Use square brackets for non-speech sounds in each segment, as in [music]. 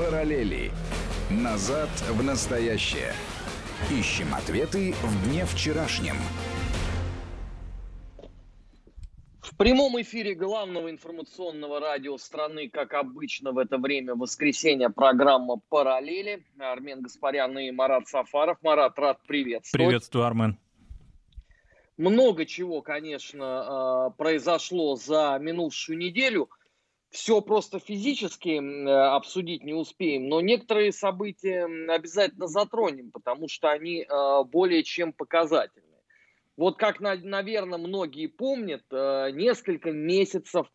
Параллели. Назад в настоящее. Ищем ответы в дне вчерашнем. В прямом эфире главного информационного радио страны, как обычно в это время воскресенья, программа «Параллели». Армен Гаспарян и Марат Сафаров. Марат, рад приветствовать. Приветствую, Армен. Много чего, конечно, а, произошло за минувшую неделю. Все просто физически обсудить не успеем, но некоторые события обязательно затронем, потому что они а, более чем показательны. Вот как, наверное, многие помнят, а, несколько месяцев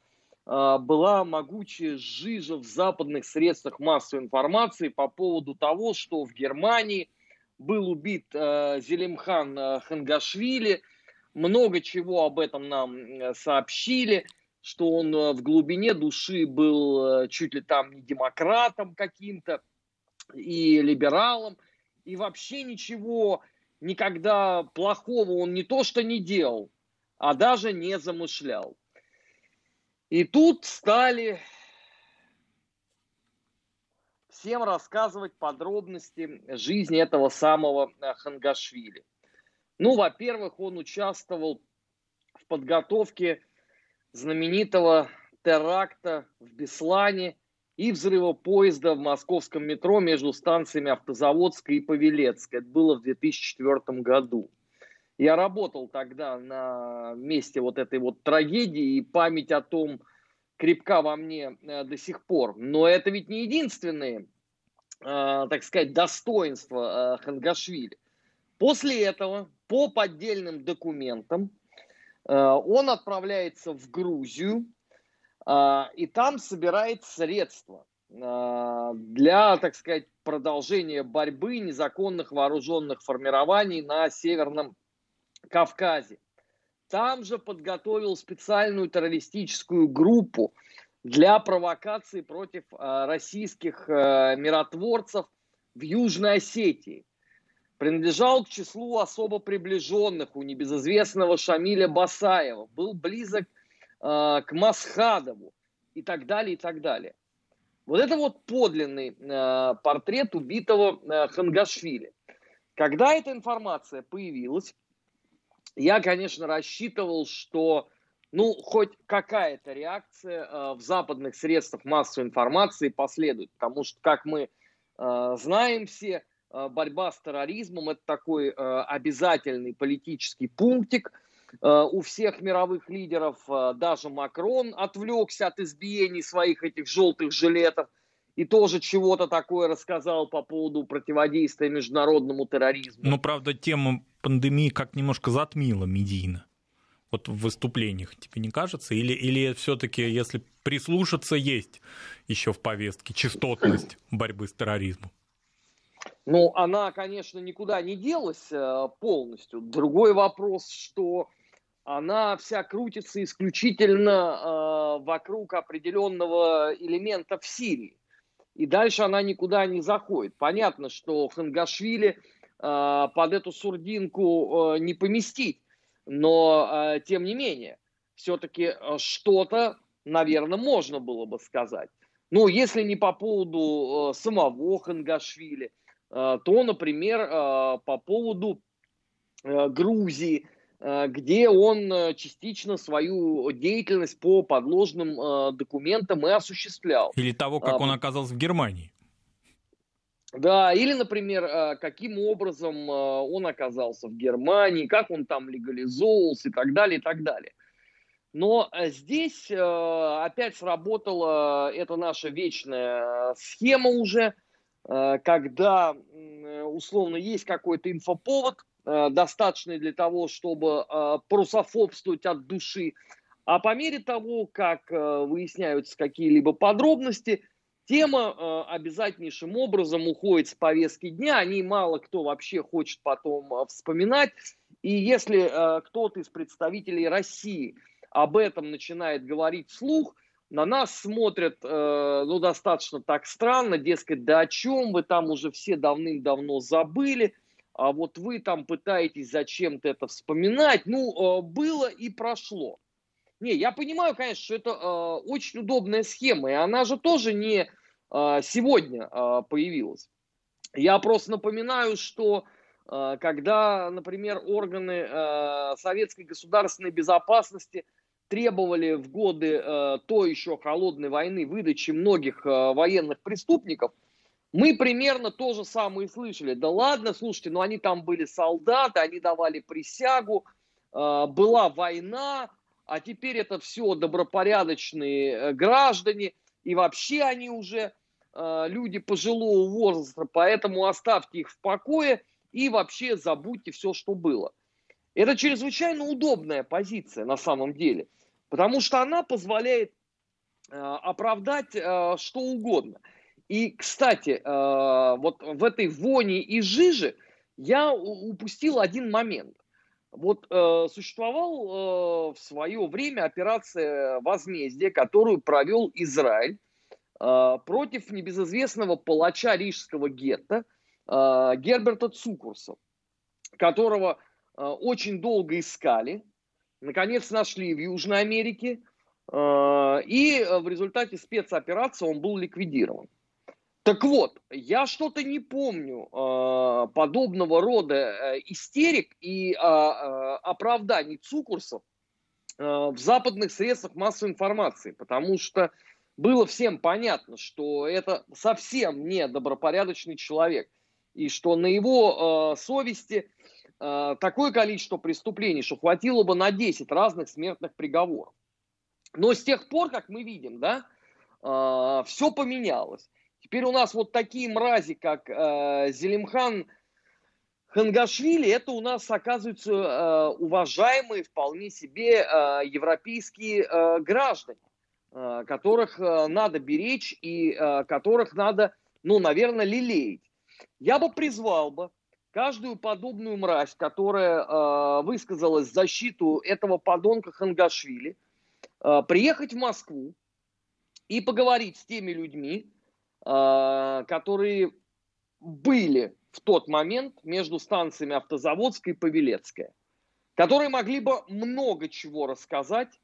была могучая жижа в западных средствах массовой информации по поводу того, что в Германии был убит Зелимхан Хангашвили – много чего об этом нам э, сообщили, что он э, в глубине души был э, чуть ли там не демократом каким-то и либералом, и вообще ничего никогда плохого он не то что не делал, а даже не замышлял. И тут стали всем рассказывать подробности жизни этого самого Хангашвили. Ну, во-первых, он участвовал в подготовке знаменитого теракта в Беслане и взрыва поезда в московском метро между станциями Автозаводская и Павелецкая. Это было в 2004 году. Я работал тогда на месте вот этой вот трагедии, и память о том крепка во мне э, до сих пор. Но это ведь не единственные, э, так сказать, достоинства э, Хангашвили. После этого по поддельным документам он отправляется в Грузию э, и там собирает средства э, для, так сказать, продолжения борьбы незаконных вооруженных формирований на Северном Кавказе. Там же подготовил специальную террористическую группу для провокации против российских миротворцев в Южной Осетии принадлежал к числу особо приближенных у небезызвестного Шамиля Басаева, был близок э, к Масхадову и так далее, и так далее. Вот это вот подлинный э, портрет убитого э, Хангашвили. Когда эта информация появилась, я, конечно, рассчитывал, что ну, хоть какая-то реакция э, в западных средствах массовой информации последует, потому что, как мы э, знаем все, борьба с терроризмом это такой э, обязательный политический пунктик э, у всех мировых лидеров. Даже Макрон отвлекся от избиений своих этих желтых жилетов и тоже чего-то такое рассказал по поводу противодействия международному терроризму. Но, правда, тема пандемии как немножко затмила медийно. Вот в выступлениях, тебе не кажется? Или, или все-таки, если прислушаться, есть еще в повестке частотность борьбы с терроризмом? Ну, она, конечно, никуда не делась э, полностью. Другой вопрос, что она вся крутится исключительно э, вокруг определенного элемента в Сирии. И дальше она никуда не заходит. Понятно, что Хангашвили э, под эту сурдинку э, не поместить. Но, э, тем не менее, все-таки э, что-то, наверное, можно было бы сказать. Ну, если не по поводу э, самого Хангашвили – то, например, э, по поводу э, Грузии, где он частично свою деятельность по подложным документам и осуществлял. Или того, как он оказался в Германии. Да, или, например, каким образом он оказался в Германии, как он там легализовывался и так далее, и так далее. Но здесь опять сработала эта наша вечная схема уже – Э, когда условно есть какой-то инфоповод, э, достаточный для того, чтобы э, прусофобствовать от души, а по мере того, как выясняются какие-либо подробности, тема обязательнейшим образом уходит с повестки дня, о ней мало кто вообще хочет потом вспоминать. И если кто-то из представителей России об этом начинает говорить вслух – на нас смотрят, э, ну, достаточно так странно, дескать, да о чем вы там уже все давным-давно забыли, а вот вы там пытаетесь зачем-то это вспоминать. Ну, э, было и прошло. Не, я понимаю, конечно, что это э, очень удобная схема, и она же тоже не сегодня появилась. Я просто напоминаю, что когда, например, органы советской государственной безопасности требовали в годы той еще холодной войны выдачи многих военных преступников – мы примерно то же самое слышали. Да ладно, слушайте, ну они там были солдаты, они давали присягу, э, была война, а теперь это все добропорядочные э, граждане, и вообще они уже э, люди пожилого возраста, поэтому оставьте их в покое и вообще забудьте все, что было. Это чрезвычайно удобная позиция на самом деле, потому что она позволяет оправдать что угодно – и, кстати, э, вот в этой воне и жиже я упустил один момент. Вот э, существовал э, в свое время операция возмездия, которую провел Израиль против небезызвестного палача рижского гетто Герберта Цукурса, которого очень долго искали, наконец нашли в Южной Америке, и в результате спецоперации он был ликвидирован. Так вот, я что-то не помню э, подобного рода э, истерик и э, э, оправданий Цукурсов э, в западных средствах массовой информации, потому что было всем понятно, что это совсем не добропорядочный человек, и что на его э, совести э, такое количество преступлений, что хватило бы на 10 разных смертных приговоров. Но с тех пор, как мы видим, да, э, все поменялось. Теперь у нас вот такие мрази, как э, Зелимхан Хангашвили, это у нас оказываются э, уважаемые вполне себе э, европейские э, граждане, э, которых э, надо беречь и э, которых надо, ну, наверное, лелеять. Я бы призвал бы каждую подобную мразь, которая э, высказалась в защиту этого подонка Хангашвили, э, приехать в Москву и поговорить с теми людьми, а, которые были в тот момент между станциями Автозаводская и Павелецкая, которые могли бы много чего рассказать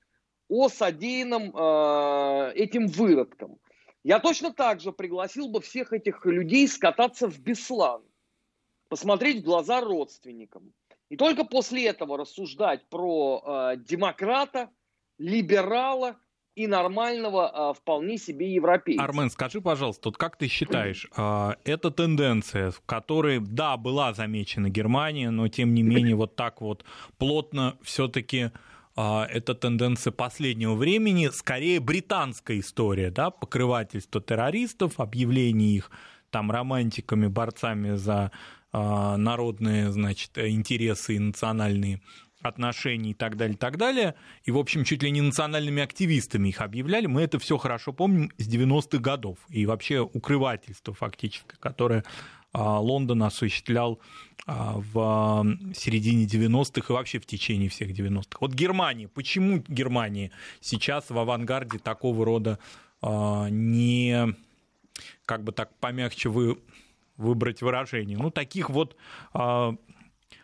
о содеянном э, этим выродкам. Я точно так же пригласил бы всех этих людей скататься в Беслан, посмотреть в глаза родственникам. И только после этого рассуждать про э, демократа, либерала и нормального а, вполне себе европейца. Армен, скажи, пожалуйста, вот как ты считаешь, а, эта тенденция, в которой, да, была замечена Германия, но тем не менее вот так вот плотно все-таки эта тенденция последнего времени, скорее британская история, да, покрывательство террористов, объявление их там романтиками, борцами за народные, значит, интересы и национальные отношений и так далее, и так далее. И, в общем, чуть ли не национальными активистами их объявляли. Мы это все хорошо помним с 90-х годов. И вообще укрывательство фактически, которое а, Лондон осуществлял а, в середине 90-х и вообще в течение всех 90-х. Вот Германия. Почему Германия сейчас в авангарде такого рода а, не, как бы так помягче вы выбрать выражение, ну, таких вот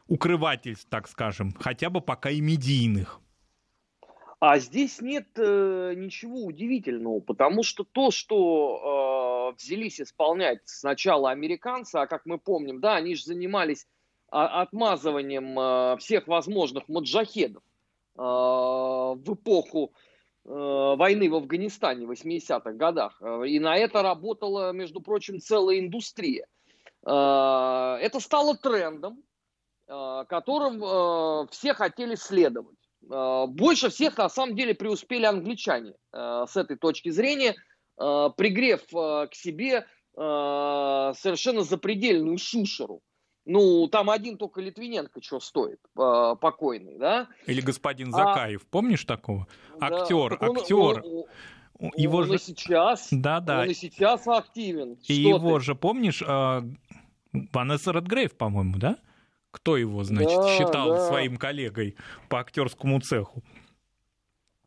укрывательств, так скажем, хотя бы пока и медийных. А здесь нет э, ничего удивительного, потому что то, что э, взялись исполнять сначала американцы, а как мы помним, да, они же занимались а, отмазыванием э, всех возможных маджахедов э, в эпоху э, войны в Афганистане в 80-х годах. И на это работала, между прочим, целая индустрия. Э, это стало трендом, Э, которым э, все хотели следовать. Больше всех на самом деле преуспели англичане с этой точки зрения, пригрев к себе совершенно запредельную шушеру. Ну, там один только Литвиненко что стоит, покойный, да? Или господин а Закаев, а... помнишь такого? Актер, да, актер. Он, он, его он же... и сейчас, да, да. он и сейчас активен. И что его ты? же, помнишь, Ванесса Редгрейв, по-моему, да? Кто его, значит, да, считал да. своим коллегой по актерскому цеху?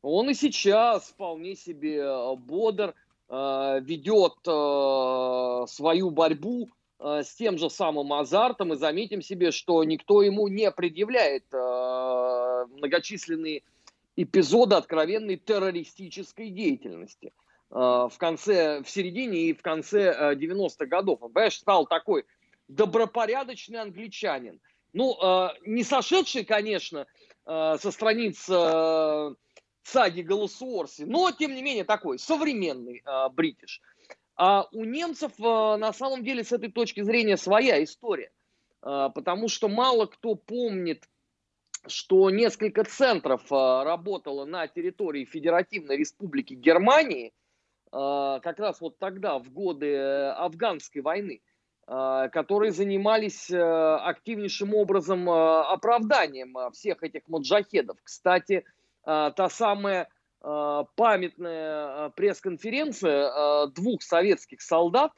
Он и сейчас вполне себе э, бодр, э, ведет э, свою борьбу с тем же самым азартом, и заметим себе, что никто ему не предъявляет многочисленные эпизоды откровенной террористической деятельности. в конце, в середине и в конце 90-х годов. Он, понимаешь, стал такой добропорядочный англичанин. Ну, не сошедший, конечно, со страниц саги Голосуорси, но, тем не менее, такой современный бритиш. А у немцев на самом деле с этой точки зрения своя история. Потому что мало кто помнит что несколько центров а, работало на территории Федеративной Республики Германии, а, как раз вот тогда, в годы э, афганской войны, которые занимались э, активнейшим образом оправданием всех этих маджахедов. Кстати, та самая памятная пресс-конференция двух советских солдат,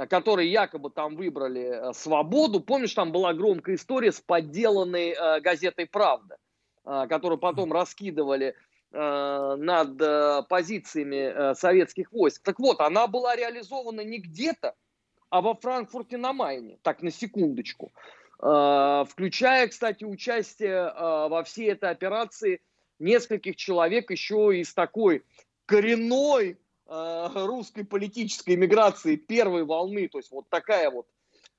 Э, которые якобы там выбрали э, свободу. Помнишь, там была громкая история с подделанной э, газетой «Правда», э, которую потом раскидывали э, над э, позициями э, советских войск. Так вот, она была реализована не где-то, а во Франкфурте на Майне, так на секундочку. Э, включая, кстати, участие э, во всей этой операции нескольких человек еще из такой коренной Э, русской политической миграции первой волны, то есть вот такая вот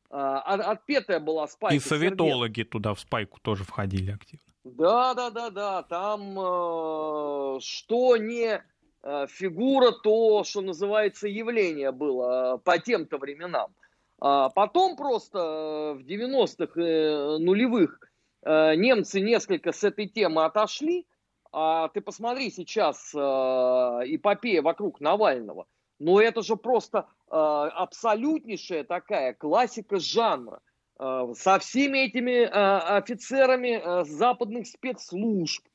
отпетая была спайка. И советологи Сергеев. туда в спайку тоже входили активно. Да, да, да, да, там э, что не фигура, то, что называется, явление было по тем-то временам. А потом просто в 90-х э, нулевых э, немцы несколько с этой темы отошли, а ты посмотри сейчас э, эпопея вокруг Навального. Ну это же просто э, абсолютнейшая такая классика жанра. Э, со всеми этими э, офицерами э, западных спецслужб,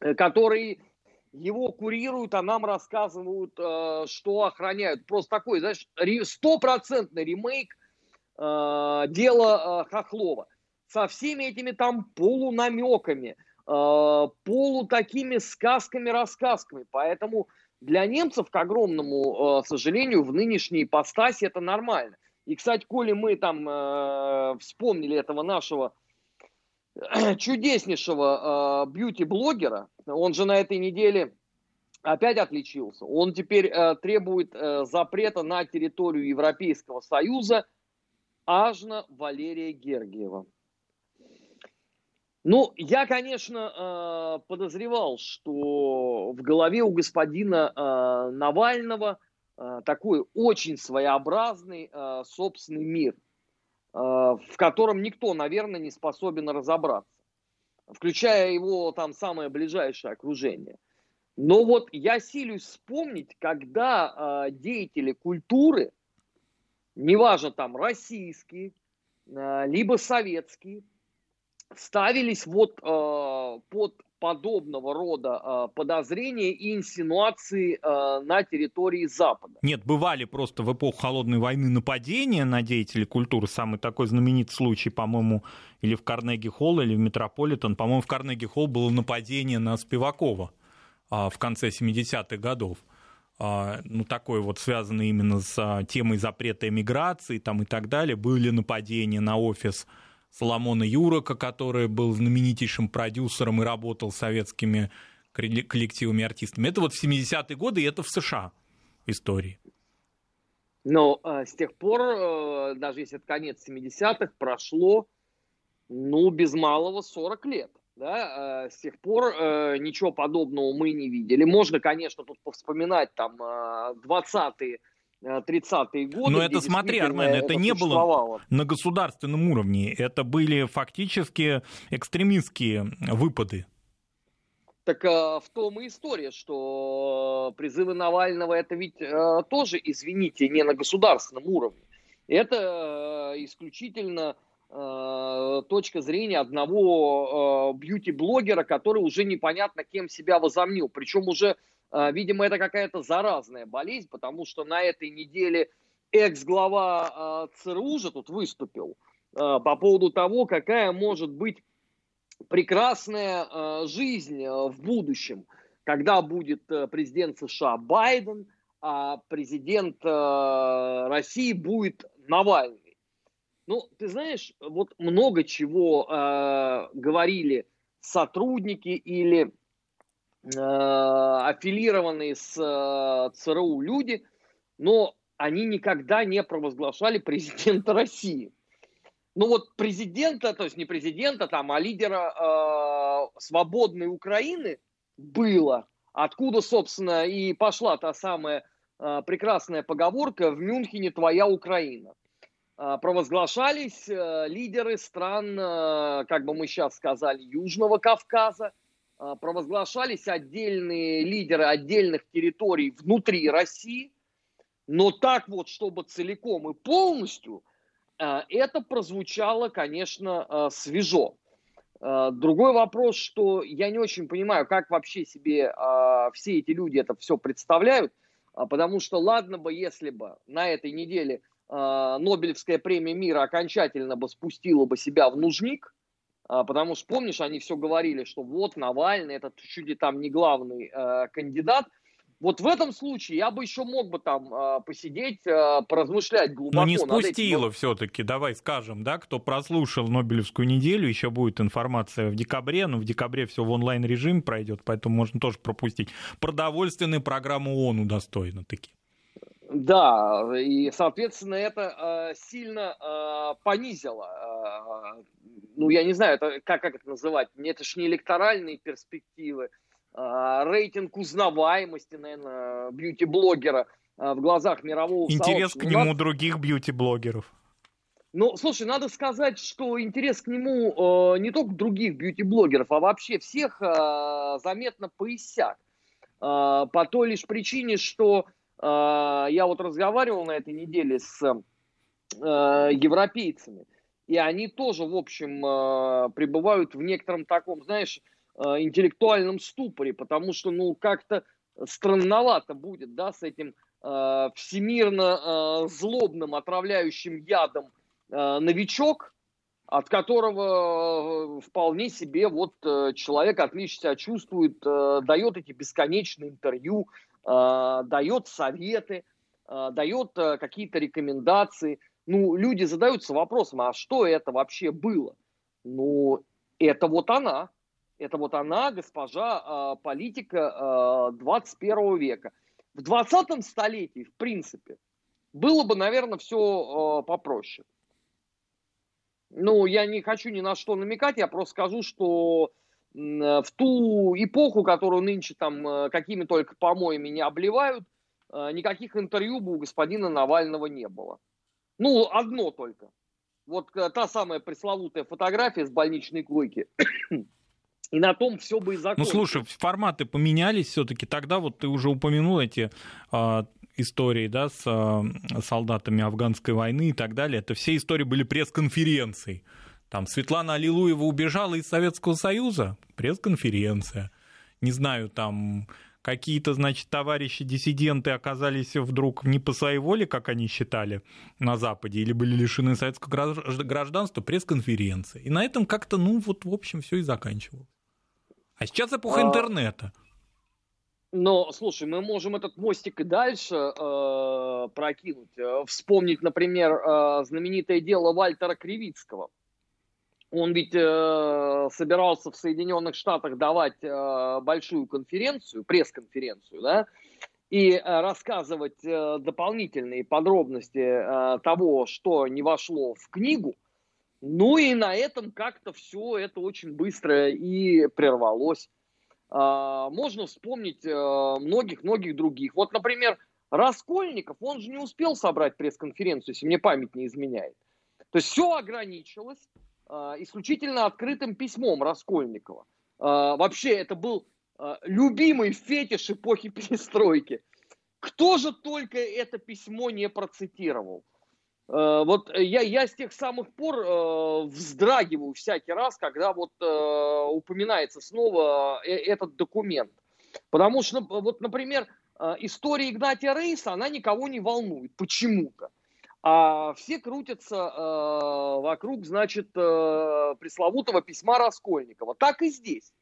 э, которые его курируют, а нам рассказывают, э, что охраняют. Просто такой, знаешь, стопроцентный ремейк э, дела э, Хохлова. Со всеми этими там полунамеками – Э, полу такими сказками-рассказками. Поэтому для немцев, к огромному э, сожалению, в нынешней ипостаси это нормально. И, кстати, коли мы там э, вспомнили этого нашего [clears throat] чудеснейшего э, бьюти-блогера, он же на этой неделе опять отличился. Он теперь э, требует э, запрета на территорию Европейского Союза Ажна Валерия Гергиева. Ну, я, конечно, а, подозревал, что в голове у господина а, Навального а, такой очень своеобразный собственный мир, в котором никто, наверное, не способен разобраться, включая его там самое ближайшее окружение. Но вот я силюсь вспомнить, когда деятели культуры, неважно там российские, либо советские, ставились вот э, под подобного рода э, подозрения и инсинуации э, на территории Запада. Нет, бывали просто в эпоху Холодной войны нападения на деятелей культуры. Самый такой знаменитый случай, по-моему, или в Карнеги-Холл, или в Метрополитен. По-моему, в Карнеги-Холл было нападение на Спивакова э, в конце 70-х годов а, ну, такой вот связанный именно с а, темой запрета эмиграции там и так далее. Были нападения на офис Соломона Юрока, который был знаменитейшим продюсером и работал с советскими коллективами артистами. Это вот в 70-е годы, и это в США истории. Но э, с тех пор, э, даже если это конец 70-х, прошло, ну, без малого 40 лет. Да? Э, с тех пор э, ничего подобного мы не видели. Можно, конечно, тут повспоминать там э, 20-е 30-е годы. Но это смотри, Армен, это, это не было на государственном уровне. Это были фактически экстремистские выпады. Так э, в том и история, что призывы Навального это ведь э, тоже, извините, не на государственном уровне. Это э, исключительно э, точка зрения одного э, бьюти-блогера, который уже непонятно кем себя возомнил. Причем уже видимо, это какая-то заразная болезнь, потому что на этой неделе экс-глава а, ЦРУ же тут выступил а, по поводу того, какая может быть прекрасная жизнь в будущем, когда будет э, президент США Байден, а президент России будет Навальный. Ну, ты знаешь, вот много чего говорили сотрудники или аффилированные с ЦРУ люди, но они никогда не провозглашали президента России. Ну вот президента, то есть не президента, там, а лидера э, свободной Украины было, откуда, собственно, и пошла та самая э, прекрасная поговорка «в Мюнхене твоя Украина». Э, провозглашались э, лидеры стран, э, как бы мы сейчас сказали, Южного Кавказа, э, провозглашались отдельные лидеры отдельных территорий внутри России, но так вот, чтобы целиком и полностью – а, это прозвучало, конечно, а, свежо. А, другой вопрос, что я не очень понимаю, как вообще себе все эти люди это все представляют, потому что ладно бы, если бы на этой неделе Нобелевская премия мира окончательно бы спустила бы себя в нужник, потому что, помнишь, они все говорили, что вот Навальный, это чуть ли там не главный кандидат – вот в этом случае я бы еще мог бы там э, посидеть, э, поразмышлять глубоко. Но не спустило этим... все-таки, давай скажем, да, кто прослушал Нобелевскую неделю, еще будет информация в декабре, но в декабре все в онлайн-режим пройдет, поэтому можно тоже пропустить. Продовольственную программу ООН удостоена таки. Да, и, соответственно, это э, сильно э, понизило, э, ну, я не знаю, это, как, как это называть, это же не электоральные перспективы, а, рейтинг узнаваемости, наверное, бьюти-блогера а, в глазах мирового Интерес к нему других бьюти-блогеров. Ну, слушай, надо сказать, что интерес к нему э, не только других бьюти-блогеров, а вообще всех э, заметно поиссяк. Э, по той лишь причине, что э, я вот разговаривал на этой неделе с э, европейцами, и они тоже, в общем, э, пребывают в некотором таком, знаешь, Э, интеллектуальном ступоре, потому что, ну, как-то странновато будет, да, с этим всемирно злобным отравляющим ядом новичок, от которого вполне себе вот человек отлично себя чувствует, дает эти бесконечные интервью, дает советы, э, дает э, какие-то рекомендации. Ну, люди задаются вопросом, а что это вообще было? Ну, это вот она, это вот она, госпожа, э, политика э, 21 века. В 20 столетии, в принципе, было бы, наверное, все э, попроще. Ну, я не хочу ни на что намекать, я просто скажу, что в ту эпоху, которую нынче там э, какими только помоями не обливают, э, никаких интервью бы у господина Навального не было. Ну, одно только. Вот э, та самая пресловутая фотография с больничной койки и на том все бы и закончилось. Ну, слушай, форматы поменялись все-таки. Тогда вот ты уже упомянул эти э, истории, да, с э, солдатами афганской войны и так далее. Это все истории были пресс-конференцией. Там Светлана Аллилуева убежала из Советского Союза, пресс-конференция. Не знаю, там какие-то, значит, товарищи-диссиденты оказались вдруг не по своей воле, как они считали, на Западе, или были лишены советского гражданства, пресс-конференция. И на этом как-то, ну, вот, в общем, все и заканчивалось. А сейчас эпоха а... интернета. Но, слушай, мы можем этот мостик и дальше э, прокинуть. Э, вспомнить, например, э, знаменитое дело Вальтера Кривицкого. Он ведь э, собирался в Соединенных Штатах давать э, большую конференцию, пресс-конференцию, да, и э, рассказывать э, дополнительные подробности э, того, что не вошло в книгу. Ну и на этом как-то все это очень быстро и прервалось. А, можно вспомнить э, многих-многих других. Вот, например, Раскольников, он же не успел собрать пресс-конференцию, если мне память не изменяет. То есть все ограничилось э, исключительно открытым письмом Раскольникова. Э, вообще это был любимый фетиш эпохи [laughs] перестройки. Кто же только это письмо не процитировал? Э, вот я, я с тех самых пор э, вздрагиваю всякий раз, когда вот э, упоминается снова э, этот документ. Потому что, вот, например, э, история Игнатия Рейса, она никого не волнует почему-то. А все крутятся э, вокруг, значит, э, пресловутого письма Раскольникова. Так и здесь.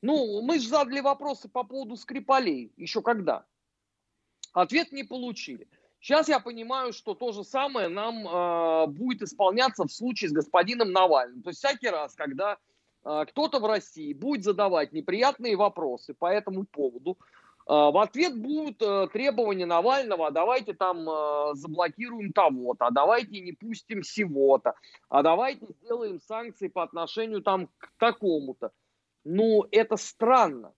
Ну, мы же задали вопросы по поводу Скрипалей. Еще когда? Ответ не получили. Сейчас я понимаю, что то же самое нам э, будет исполняться в случае с господином Навальным. То есть всякий раз, когда кто-то в России будет задавать неприятные вопросы по этому поводу, в ответ будут требования Навального, а давайте там заблокируем того-то, а давайте не пустим сего-то, а давайте сделаем санкции по отношению там к такому-то. Ну, это странно.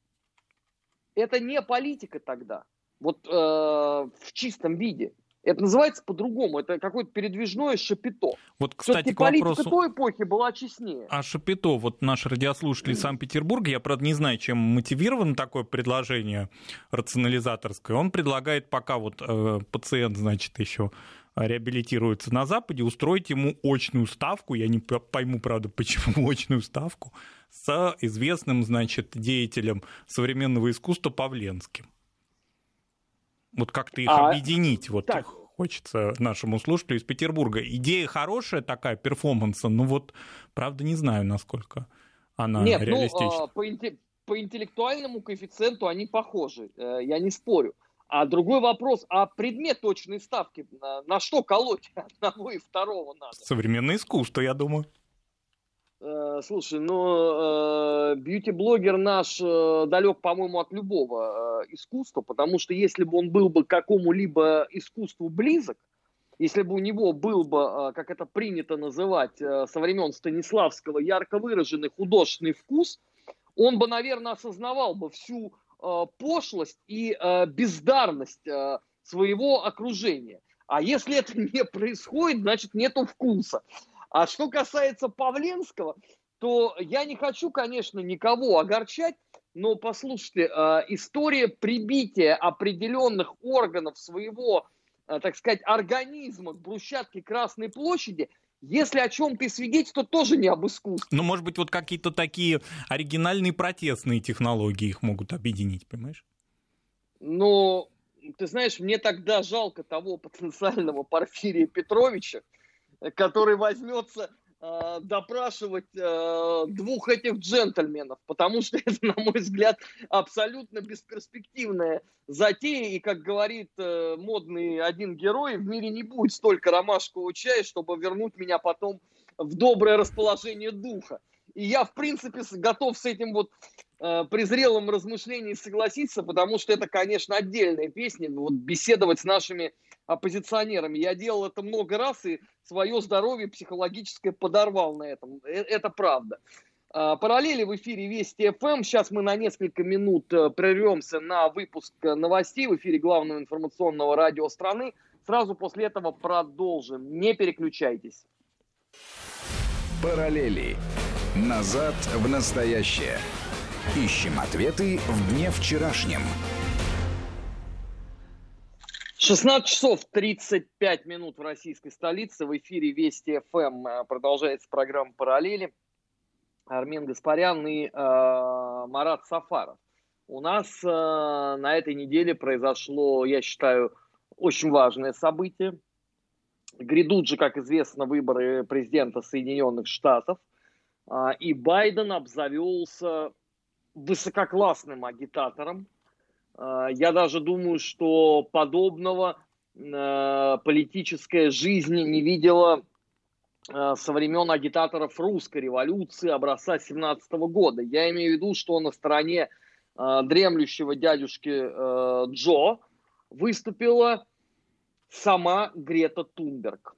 Это не политика тогда. Вот э, в чистом виде. Это называется по-другому. Это какое-то передвижное шапито. Вот, кстати, к политика вопросу... той эпохи была честнее. А шапито, вот наш радиослушатель из Санкт-Петербурга, я, правда, не знаю, чем мотивировано такое предложение рационализаторское. Он предлагает, пока вот э, пациент, значит, еще реабилитируется на Западе, устроить ему очную ставку, я не пойму, правда, почему [laughs] очную ставку, с известным, значит, деятелем современного искусства Павленским. Вот как-то их а, объединить, вот так. хочется нашему слушателю из Петербурга. Идея хорошая такая, перформанса, но вот, правда, не знаю, насколько она Нет, реалистична. Ну, по, по интеллектуальному коэффициенту они похожи, э, я не спорю. А другой вопрос, а предмет точной ставки, на, на что колоть [laughs] одного и второго надо? Современное искусство, я думаю. Э, слушай, ну, э, бьюти-блогер наш э, далек, по-моему, от любого искусства, потому что если бы он был бы к какому-либо искусству близок, если бы у него был бы, как это принято называть со времен Станиславского, ярко выраженный художественный вкус, он бы, наверное, осознавал бы всю пошлость и бездарность своего окружения. А если это [laughs] не происходит, значит, нету вкуса. А что касается Павленского, то я не хочу, конечно, никого огорчать, но послушайте, э, история прибития определенных органов своего, э, так сказать, организма к брусчатке Красной площади – если о чем-то и свидетельствует, то тоже не об искусстве. Ну, может быть, вот какие-то такие оригинальные протестные технологии их могут объединить, понимаешь? Ну, ты знаешь, мне тогда жалко того потенциального Порфирия Петровича, который возьмется э, допрашивать э, двух этих джентльменов, потому что [laughs] это, на мой взгляд, абсолютно бесперспективная затея, и, как говорит э, модный один герой, в мире не будет столько ромашкового чая, чтобы вернуть меня потом в доброе расположение духа. И я, в принципе, готов с этим вот э, презрелым размышлением согласиться, потому что это, конечно, отдельная песня, вот беседовать с нашими оппозиционерами. Я делал это много раз и свое здоровье психологическое подорвал на этом. Э, это правда. А, параллели в эфире Вести ФМ. Сейчас мы на несколько минут э, прервемся на выпуск новостей в эфире главного информационного радио страны. Сразу после этого продолжим. Не переключайтесь. Параллели. Назад в настоящее. Ищем ответы в дне вчерашнем. 16 часов 35 минут в российской столице. В эфире Вести ФМ э, продолжается программа «Параллели». Армен Гаспарян и э, Марат Сафаров. У нас э, на этой неделе произошло, я считаю, очень важное событие. Грядут же, как известно, выборы президента Соединенных Штатов – а, и Байден обзавелся высококлассным агитатором. А, я даже думаю, что подобного а, политическая жизнь не видела со времен агитаторов русской революции образца 17 года. Я имею в виду, что на стороне дремлющего дядюшки Джо выступила сама Грета Тунберг.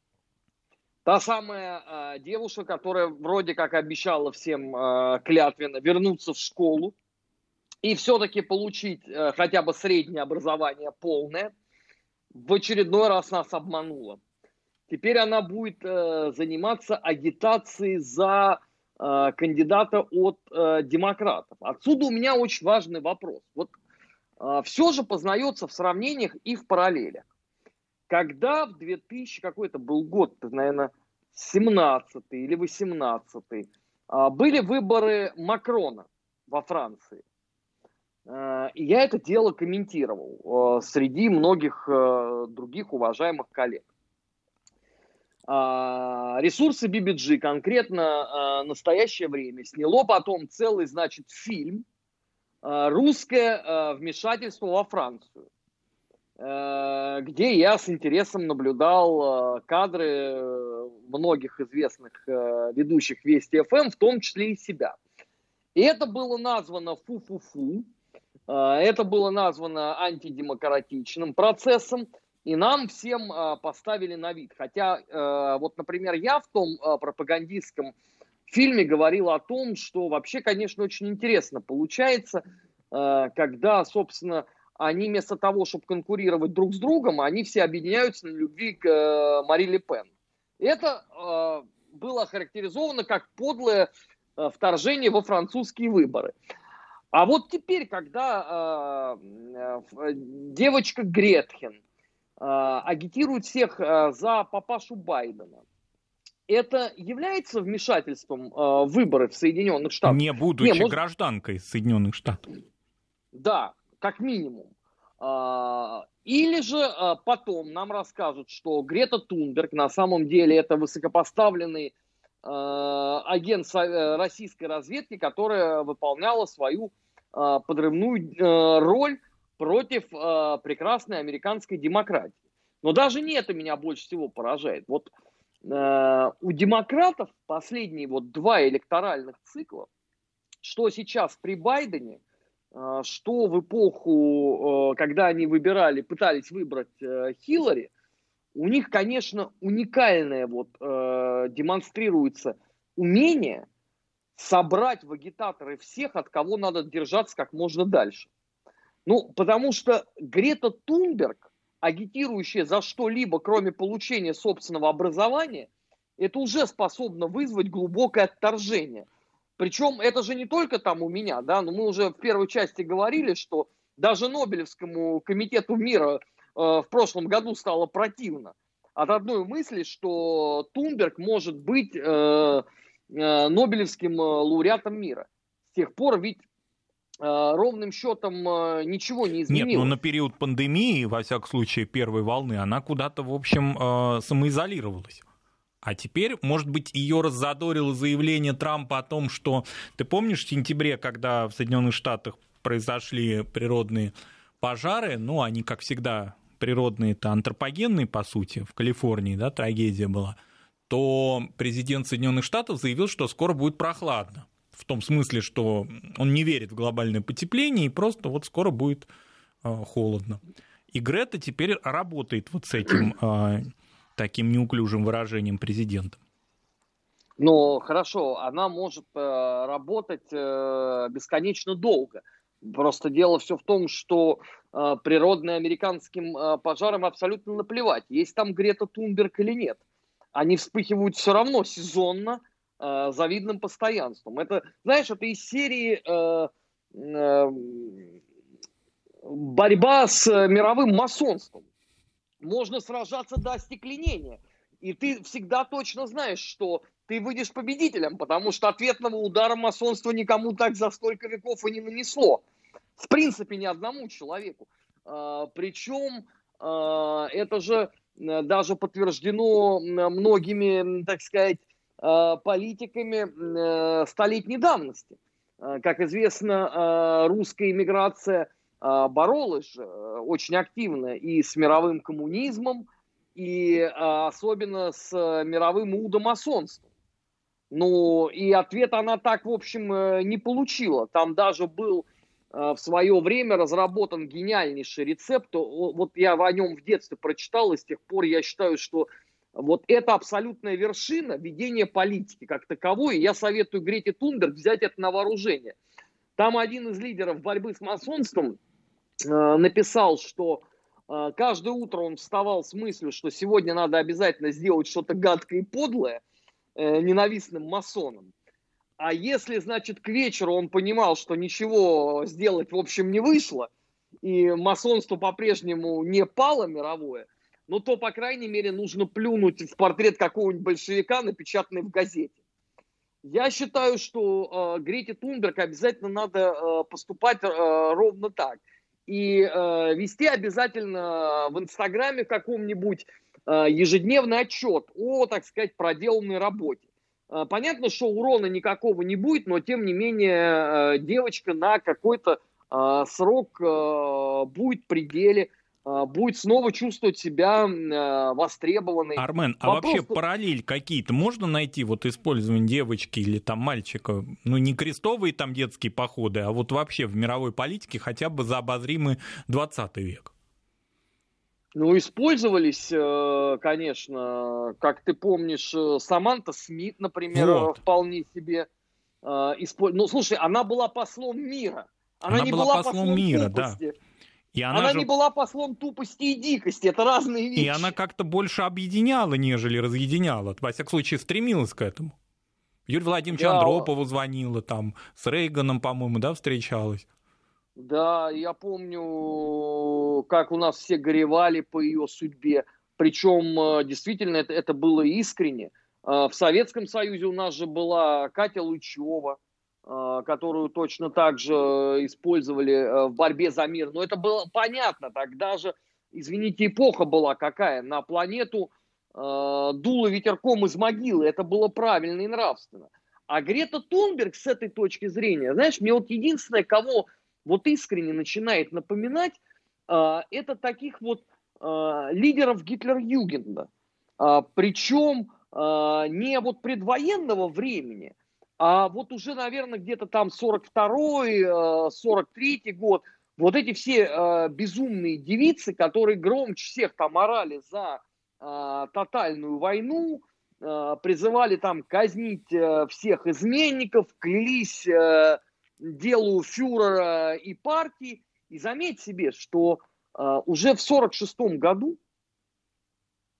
Та самая э, девушка, которая вроде как обещала всем э, клятвенно вернуться в школу и все-таки получить э, хотя бы среднее образование полное, в очередной раз нас обманула. Теперь она будет э, заниматься агитацией за э, кандидата от демократов. Отсюда у меня очень важный вопрос. Вот все же познается в сравнениях и в параллелях когда в 2000, какой это был год, наверное, 17 или 18 а, были выборы Макрона во Франции. А, и я это дело комментировал а, среди многих других уважаемых коллег. Ресурсы BBG, конкретно настоящее время, сняло потом целый, значит, фильм «Русское вмешательство во Францию». Э, где я с интересом наблюдал э, кадры э, многих известных ведущих Вести ФМ, в том числе и себя. И это было названо фу-фу-фу, это было названо антидемократичным процессом, и нам всем поставили на вид. Хотя, вот, например, я в том пропагандистском фильме говорил о том, что вообще, конечно, очень интересно получается, когда, собственно, они вместо того, чтобы конкурировать друг с другом, они все объединяются на любви к э, Мари Ле Пен. Это э, было охарактеризовано как подлое э, вторжение во французские выборы. А вот теперь, когда э, э, девочка Гретхен э, агитирует всех э, за папашу Байдена, это является вмешательством э, в выборы в Соединенных Штатах? Не будучи Не, может... гражданкой Соединенных Штатов. Да, как минимум. А, или же а, потом нам расскажут, что Грета Тунберг на самом деле это высокопоставленный а, агент э, российской разведки, которая выполняла свою подрывную э, роль против прекрасной американской демократии. Но даже не это меня больше всего поражает. Вот у демократов последние вот два электоральных цикла, что сейчас при Байдене, а, что в эпоху, когда они выбирали, пытались выбрать Хиллари, у них, конечно, уникальное вот демонстрируется умение собрать в агитаторы всех, от кого надо держаться как можно дальше. Ну, потому что Грета Тунберг, агитирующая за что-либо, кроме получения собственного образования, это уже способно вызвать глубокое отторжение – причем это же не только там у меня, да, но мы уже в первой части говорили, что даже Нобелевскому комитету мира э, в прошлом году стало противно от одной мысли, что Тунберг может быть э, Нобелевским э, лауреатом мира. С тех пор ведь э, ровным счетом э, ничего не изменилось. Нет, но на период пандемии, во всяком случае, первой волны, она куда-то, в общем, э, самоизолировалась. А теперь, может быть, ее раззадорило заявление Трампа о том, что ты помнишь в сентябре, когда в Соединенных Штатах произошли природные пожары, ну, они, как всегда, природные, это антропогенные, по сути, в Калифорнии, да, трагедия была, то президент Соединенных Штатов заявил, что скоро будет прохладно. В том смысле, что он не верит в глобальное потепление, и просто вот скоро будет э, холодно. И Грета теперь работает вот с этим э, [clears throat] таким неуклюжим выражением президента? Ну, хорошо, она может э, работать э, бесконечно долго. Просто дело все в том, что э, природным американским э, пожарам абсолютно наплевать, есть там Грета Тунберг или нет. Они вспыхивают все равно сезонно, э, завидным постоянством. Это, знаешь, это из серии э, э, борьба с мировым масонством можно сражаться до остекленения. И ты всегда точно знаешь, что ты выйдешь победителем, потому что ответного удара масонство никому так за столько веков и не нанесло. В принципе, ни одному человеку. А, причем а, это же даже подтверждено многими, так сказать, а, политиками столетней давности. Как известно, русская иммиграция боролась э, очень активно и с мировым коммунизмом, и особенно с э, мировым удомасонством. Ну, и ответ она так, в общем, э, не получила. Там даже был в свое время разработан гениальнейший рецепт. Вот я о нем в детстве прочитал, и с тех пор я считаю, что вот это абсолютная вершина ведения политики как таковой. И я советую Грете Тунберг взять это на вооружение. Там один из лидеров борьбы с масонством Э, написал, что э, каждое утро он вставал с мыслью, что сегодня надо обязательно сделать что-то гадкое и подлое э, ненавистным масонам. А если, значит, к вечеру он понимал, что ничего сделать, в общем, не вышло, и масонство по-прежнему не пало мировое, ну то, по крайней мере, нужно плюнуть в портрет какого-нибудь большевика, напечатанный в газете. Я считаю, что э, Грете Тунберг обязательно надо э, поступать э, ровно так – и э, вести обязательно в Инстаграме каком-нибудь э, ежедневный отчет о, так сказать, проделанной работе. Э, понятно, что урона никакого не будет, но тем не менее э, девочка на какой-то э, срок э, будет в пределе будет снова чувствовать себя востребованной. Армен, а вообще параллель какие-то можно найти вот использование девочки или там мальчика? Ну, не крестовые там детские походы, а вот вообще в мировой политике хотя бы за обозримый 20 век. Ну, использовались, э, конечно, как ты помнишь, э, Саманта Смит, например, вот. вполне себе э, использовала. Ну, слушай, она была послом мира. Она, она не была, была послом, послом мира, тупости. да. И она она же... не была послом тупости и дикости, это разные вещи. И она как-то больше объединяла, нежели разъединяла. Во всяком случае, стремилась к этому. Юрий Владимирович да. Андропову звонила, там, с Рейганом, по-моему, да, встречалась. Да, я помню, как у нас все горевали по ее судьбе. Причем э, действительно это, это было искренне. Э, в Советском Союзе у нас же была Катя Лучева, э, которую точно так же использовали в борьбе за мир. Но это было понятно. Тогда же, извините, эпоха была какая. На планету дуло ветерком из могилы. Это было правильно и нравственно. А Грета Тунберг с этой точки зрения, знаешь, мне вот единственное, кого вот искренне начинает напоминать, э, это таких вот э, лидеров Гитлер-Югенда. Э, причем не вот предвоенного времени, а вот уже, наверное, где-то там 42-й, э, 43-й год, вот эти все э, безумные девицы, которые громче всех там орали за э, тотальную войну, э, призывали там казнить э, всех изменников, клялись э, делу фюрера и партии. И заметь себе, что э, уже в 1946 году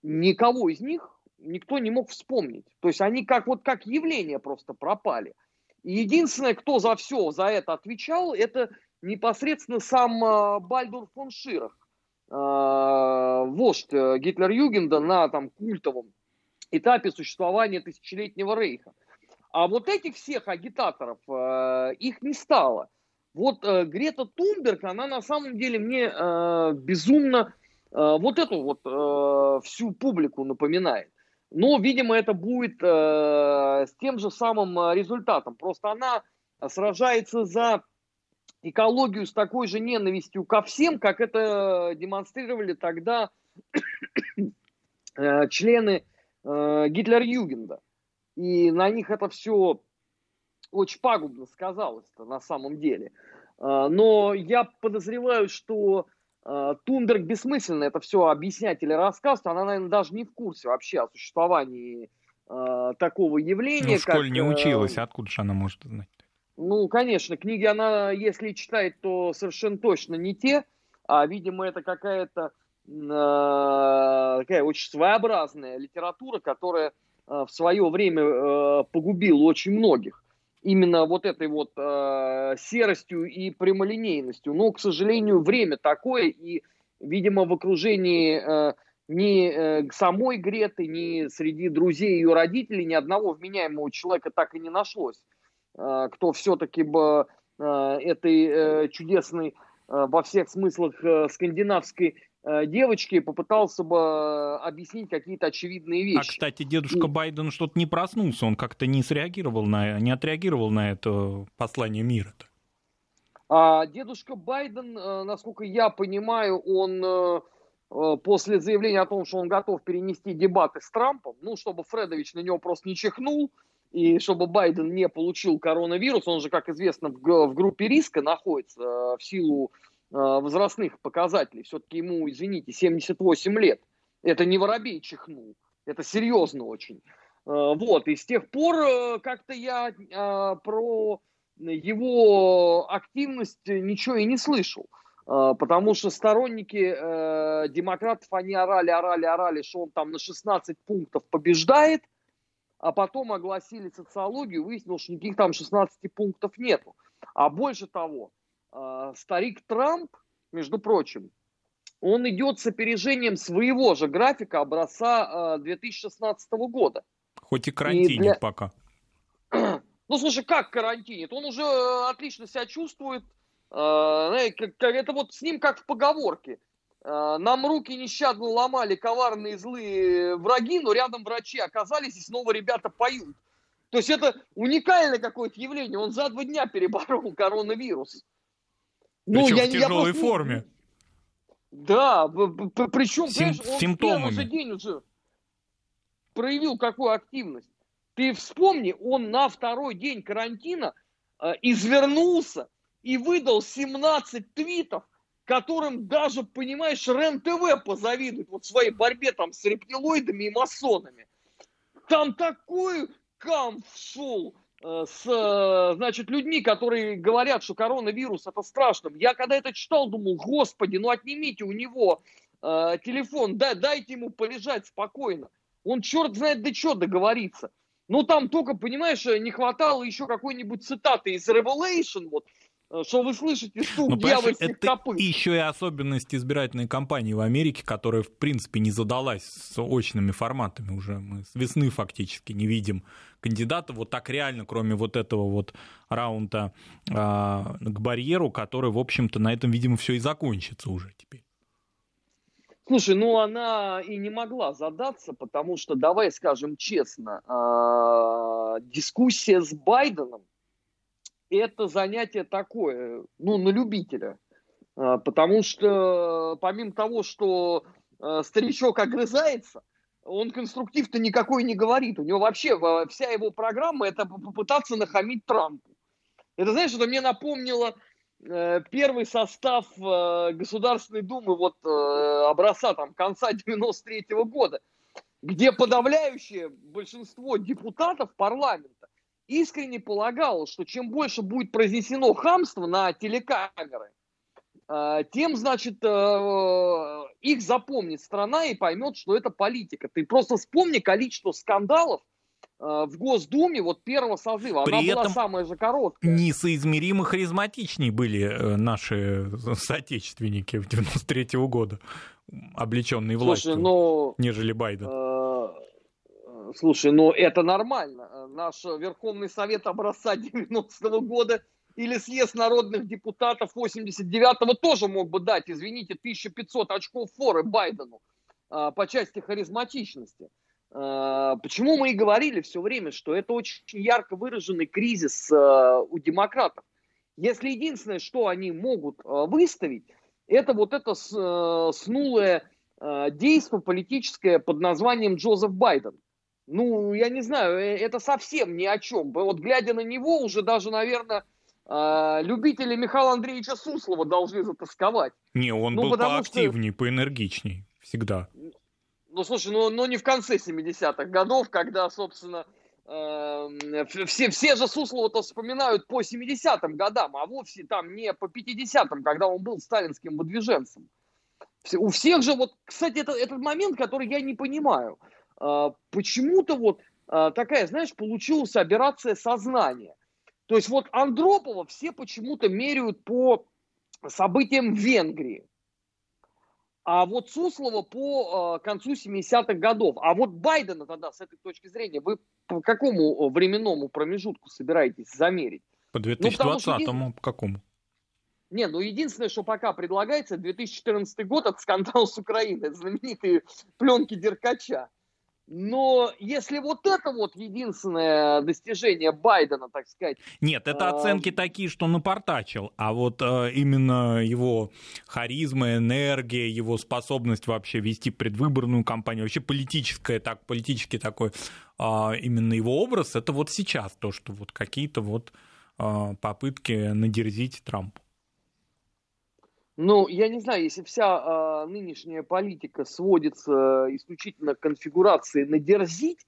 никого из них никто не мог вспомнить. То есть они как вот как явление просто пропали. И единственное, кто за все за это отвечал, это непосредственно сам э, Бальдур фон Ширах, э, вождь э, Гитлер-Югенда на там культовом этапе существования тысячелетнего рейха. А вот этих всех агитаторов, э, их не стало. Вот э, Грета Тунберг, она на самом деле мне э, безумно вот эту вот всю публику напоминает. Но, видимо, это будет с тем же самым результатом. Просто она сражается за экологию с такой же ненавистью ко всем, как это демонстрировали тогда [coughs] члены Гитлер-Югенда. И на них это все очень пагубно сказалось на самом деле. А, но я подозреваю, что а, Тунберг бессмысленно это все объяснять или рассказывать. Она, наверное, даже не в курсе вообще о существовании а, такого явления. Ну, в школе как, не училась, откуда же она может знать? Ну, конечно, книги она, если читает, то совершенно точно не те, а, видимо, это какая-то э, такая очень своеобразная литература, которая Э, в свое время э, погубил очень многих именно вот этой вот э, серостью и прямолинейностью. Но, к сожалению, время такое, и, видимо, в окружении э, ни э, самой Греты, ни среди друзей ее родителей ни одного вменяемого человека так и не нашлось, э, кто все-таки бы э, этой э, чудесной э, во всех смыслах э, скандинавской Э, девочки попытался бы э, объяснить какие-то очевидные а, вещи. А, кстати, дедушка и... Байден что-то не проснулся, он как-то не среагировал на, не отреагировал на это послание мира. -то. А дедушка Байден, э, насколько я понимаю, он после заявления о том, что он готов перенести дебаты с Трампом, ну, чтобы Фредович на него просто не чихнул, и чтобы Байден не получил коронавирус, он же, как известно, в, группе риска находится в силу возрастных показателей. Все-таки ему, извините, 78 лет. Это не воробей чихнул. Это серьезно очень. Э, вот, и с тех пор э, как-то я про его активность ничего и не слышал. Потому что сторонники демократов, они орали, орали, орали, что он там на 16 пунктов побеждает, а потом огласили социологию, выяснилось, что никаких там 16 пунктов нету. А больше того, старик Трамп, между прочим, он идет с опережением своего же графика образца 2016 а, года. Хоть и карантинит для... пока. [clears throat] Ну, слушай, как карантинит? Он уже э, отлично себя чувствует. А, это вот с ним как в поговорке. Нам руки нещадно ломали коварные злые враги, но рядом врачи оказались, и снова ребята поют. То есть это уникальное какое-то явление. Он за два дня переборол [laughs] коронавирус. Ну, Причем я, в тяжелой я форме. Да, причем, Сим- он симптомами. в первый же день уже проявил какую активность. Ты вспомни, он на второй день карантина э, извернулся и выдал 17 твитов, которым даже, понимаешь, РЕН-ТВ позавидует вот своей борьбе там с рептилоидами и масонами. Там такой камф шел с, э, значит, людьми, которые говорят, что коронавирус это страшно. Я когда это читал, думал, господи, ну отнимите у него э, телефон, да, дайте ему полежать спокойно. Он черт знает до чего договорится. Ну, там только, понимаешь, не хватало еще какой-нибудь цитаты из Revelation, вот, э, что вы слышите стук Ну, дьявольских это копыт. еще и особенность избирательной кампании в Америке, которая, в принципе, не задалась с очными форматами уже. Мы с весны фактически не видим кандидата вот так реально, кроме вот этого вот раунда а, к барьеру, который, в общем-то, на этом, видимо, все и закончится уже теперь. Слушай, ну она и не могла задаться, потому что, давай скажем честно, а, дискуссия с Байденом это занятие такое, ну, на любителя. А, потому что помимо того, что а, старичок огрызается, он конструктив-то никакой не говорит. У него вообще вся его программа это попытаться нахамить Трампу. Это, знаешь, это мне напомнило Э, первый состав э, Государственной Думы вот э, образца там конца 93 -го года, где подавляющее большинство депутатов парламента искренне полагало, что чем больше будет произнесено хамство на телекамеры, тем, значит, их запомнит страна и поймет, что это политика. Ты просто вспомни количество скандалов, Э, в Госдуме вот первого созыва. При Она этом была самая же короткая. Несоизмеримо харизматичнее были э, наши соотечественники 93 -го года, облеченные властью, Слушай, ну, нежели Байден. э, слушай, ну это нормально. Наш Верховный Совет образца [laughs] 90 -го года или съезд народных депутатов 89-го тоже мог бы дать, извините, 1500 очков форы Байдену э, по части харизматичности. Э, почему мы и говорили все время, что это очень ярко выраженный кризис э, у демократов. Если единственное, что они могут э, выставить, это вот это снулое действие политическое под названием Джозеф Байден. Ну, я не знаю, это совсем ни о чем. Вот глядя на него, уже даже, наверное, любители Михаила Андреевича Суслова должны затасковать. Не, он ну, был поактивнее, что... поэнергичней всегда. Ну, слушай, ну, ну не в конце 70-х годов, когда, собственно, э, все, все же Суслова-то вспоминают по 70-м годам, а вовсе там не по 50-м, когда он был сталинским выдвиженцем. У всех же, вот, кстати, это, этот момент, который я не понимаю. Э, почему-то вот э, такая, знаешь, получилась операция сознания. То есть вот Андропова все почему-то меряют по событиям в Венгрии. А вот Суслова по э, концу 70-х годов. А вот Байдена тогда, с этой точки зрения, вы по какому временному промежутку собираетесь замерить? По 2020-му, ну, по какому? Не, ну единственное, что пока предлагается, 2014 год, это скандал с Украиной, знаменитые пленки Деркача. Но если вот это вот единственное достижение Байдена, так сказать... Нет, это а... оценки такие, что напортачил, а вот э, именно его харизма, энергия, его способность вообще вести предвыборную кампанию, вообще политическая, так, политический такой, э, именно его образ, это вот сейчас то, что вот какие-то вот э, попытки надерзить Трампу. Ну, я не знаю, если вся э, нынешняя политика сводится исключительно к конфигурации надерзить,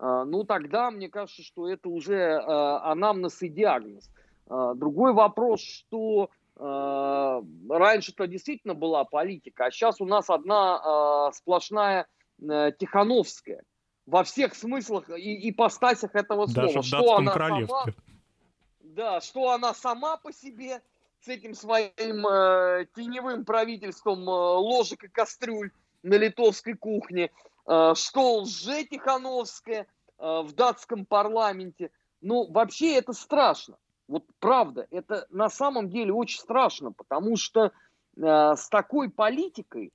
э, ну тогда мне кажется, что это уже э, анамнез и диагноз. Э, другой вопрос, что э, раньше-то действительно была политика, а сейчас у нас одна э, сплошная э, Тихановская во всех смыслах и ипостасях этого слова. Даже в что она сама, да, что она сама по себе, с этим своим э, теневым правительством э, ложек и кастрюль на литовской кухне, э, что лже-Тихановская э, в датском парламенте. Ну, вообще это страшно. Вот правда, это на самом деле очень страшно, потому что э, с такой политикой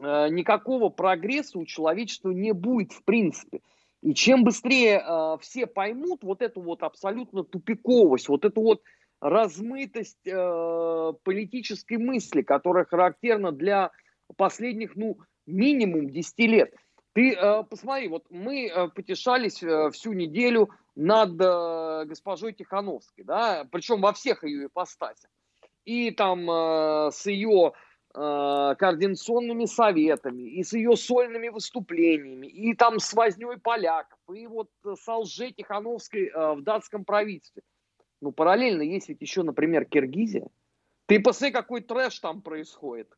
э, никакого прогресса у человечества не будет в принципе. И чем быстрее э, все поймут вот эту вот абсолютно тупиковость, вот эту вот размытость э, политической мысли, которая характерна для последних, ну, минимум 10 лет. Ты э, посмотри, вот мы э, потешались э, всю неделю над э, госпожой Тихановской, да, причем во всех ее ипостасях. И там э, с ее э, координационными советами, и с ее сольными выступлениями, и там с возней поляков, и вот с Алже Тихановской э, в датском правительстве. Ну, параллельно есть ведь еще, например, Киргизия. Ты посмотри, какой трэш там происходит.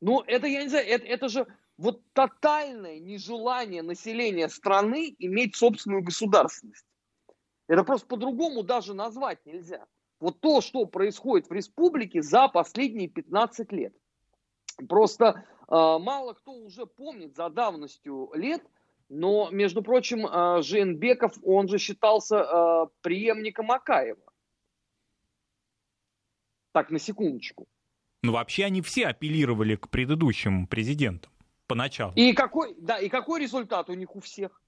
Ну, это, я не знаю, это, это же вот тотальное нежелание населения страны иметь собственную государственность. Это просто по-другому даже назвать нельзя. Вот то, что происходит в республике за последние 15 лет. Просто э, мало кто уже помнит за давностью лет, но, между прочим, э, Жиенбеков, он же считался э, преемником Акаева. Так, на секундочку. Ну, вообще они все апеллировали к предыдущим президентам поначалу. И какой, да, и какой результат у них у всех?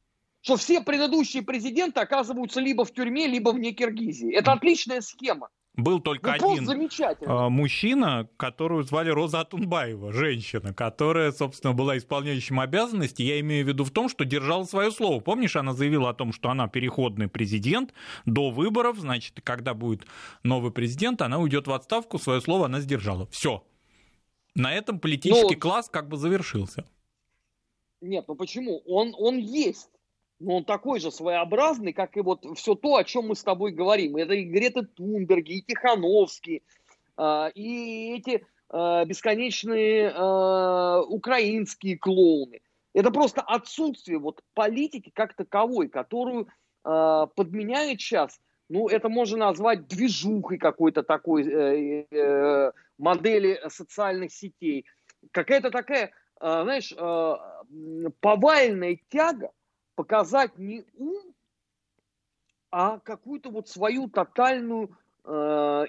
Что все предыдущие президенты оказываются либо в тюрьме, либо вне Киргизии. Это отличная схема. Был только ну, один а, мужчина, которую звали Роза Атунбаева, женщина, которая, собственно, была исполняющим обязанности. Я имею в виду в том, что держала свое слово. Помнишь, она заявила о том, что она переходный президент до выборов, значит, когда будет новый президент, она уйдет в отставку, свое слово она сдержала. Все. На этом политический ну, класс как бы завершился. Нет, ну почему? Он, он есть. Но он такой же своеобразный, как и вот все то, о чем мы с тобой говорим. Это и Грета Тунберги, и Тихановский, э, и эти э, бесконечные э, украинские клоуны. Это просто отсутствие вот политики как таковой, которую подменяет сейчас, ну, это можно назвать движухой какой-то такой э, э, модели социальных сетей. Какая-то такая, знаешь, повальная тяга показать не ум, а какую-то вот свою тотальную э,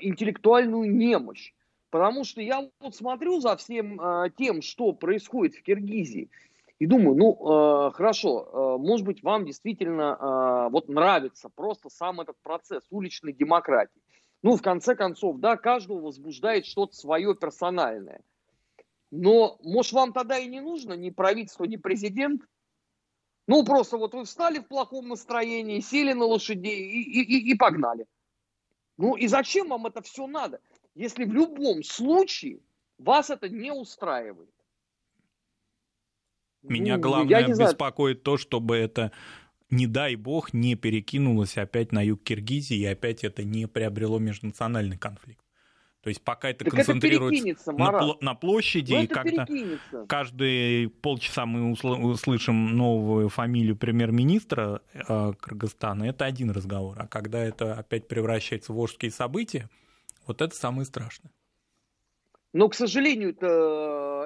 интеллектуальную немощь. Потому что я вот смотрю за всем э, тем, что происходит в Киргизии, и думаю, ну, э, хорошо, э, может быть, вам действительно э, вот нравится просто сам этот процесс уличной демократии. Ну, в конце концов, да, каждого возбуждает что-то свое персональное. Но, может, вам тогда и не нужно ни правительство, ни президент, ну, просто вот вы встали в плохом настроении, сели на лошадей и, и, и погнали. Ну, и зачем вам это все надо, если в любом случае вас это не устраивает? Меня ну, главное беспокоит знаю. то, чтобы это, не дай бог, не перекинулось опять на юг Киргизии, и опять это не приобрело межнациональный конфликт. То есть пока это так концентрируется это на, на площади, Но и как-то каждые полчаса мы услышим новую фамилию премьер-министра э, Кыргызстана, это один разговор. А когда это опять превращается в ворские события, вот это самое страшное. Но, к сожалению,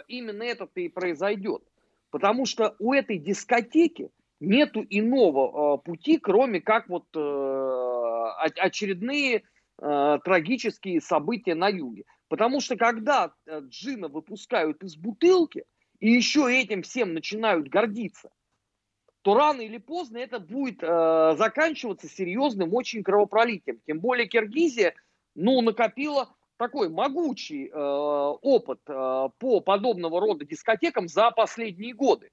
именно это-то и произойдет. Потому что у этой дискотеки нету иного э, пути, кроме как вот э, очередные э, трагические события на юге. Потому что когда э, джина выпускают из бутылки, и еще этим всем начинают гордиться, то рано или поздно это будет э, заканчиваться серьезным очень кровопролитием. Тем более Киргизия, ну, накопила такой могучий э, опыт э, по подобного рода дискотекам за последние годы.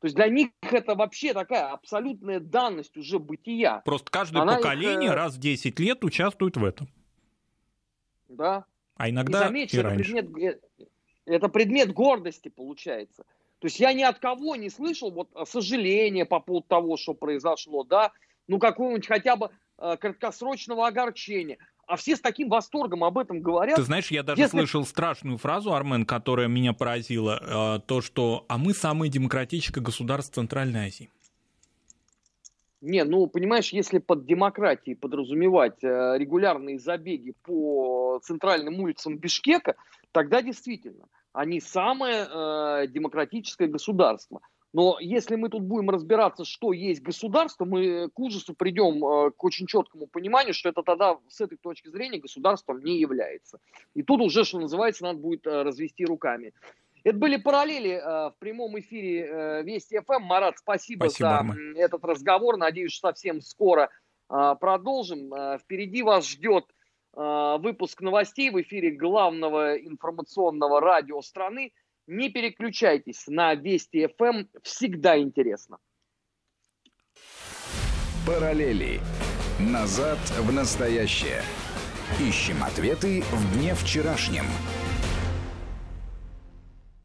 То есть для них это вообще такая абсолютная данность уже бытия. Просто каждое Она поколение их, э, раз в 10 лет участвует в этом. Да. А иногда и, заметь, и это. Предмет, э, это предмет гордости получается. То есть я ни от кого не слышал вот сожаления по поводу того, что произошло, да, ну какого-нибудь хотя бы э, краткосрочного огорчения а все с таким восторгом об этом говорят. Ты знаешь, я даже Если... слышал страшную фразу, Армен, которая меня поразила, э, то, что «а мы самое демократическое государство Центральной Азии». Не, ну, понимаешь, если под демократией подразумевать э, регулярные забеги по центральным улицам Бишкека, тогда действительно они самое э, демократическое государство – но если мы тут будем разбираться, что есть государство, мы к ужасу придем э, к очень четкому пониманию, что это тогда с этой точки зрения государством не является. И тут уже, что называется, надо будет э, развести руками. Это были параллели э, в прямом эфире Вести ФМ. Марат, спасибо, спасибо за Армен. этот разговор. Надеюсь, что совсем скоро продолжим. Впереди вас ждет э, выпуск новостей в эфире главного информационного радио страны. Не переключайтесь на Вести ФМ, всегда интересно. Параллели. Назад в настоящее. Ищем ответы в дне вчерашнем.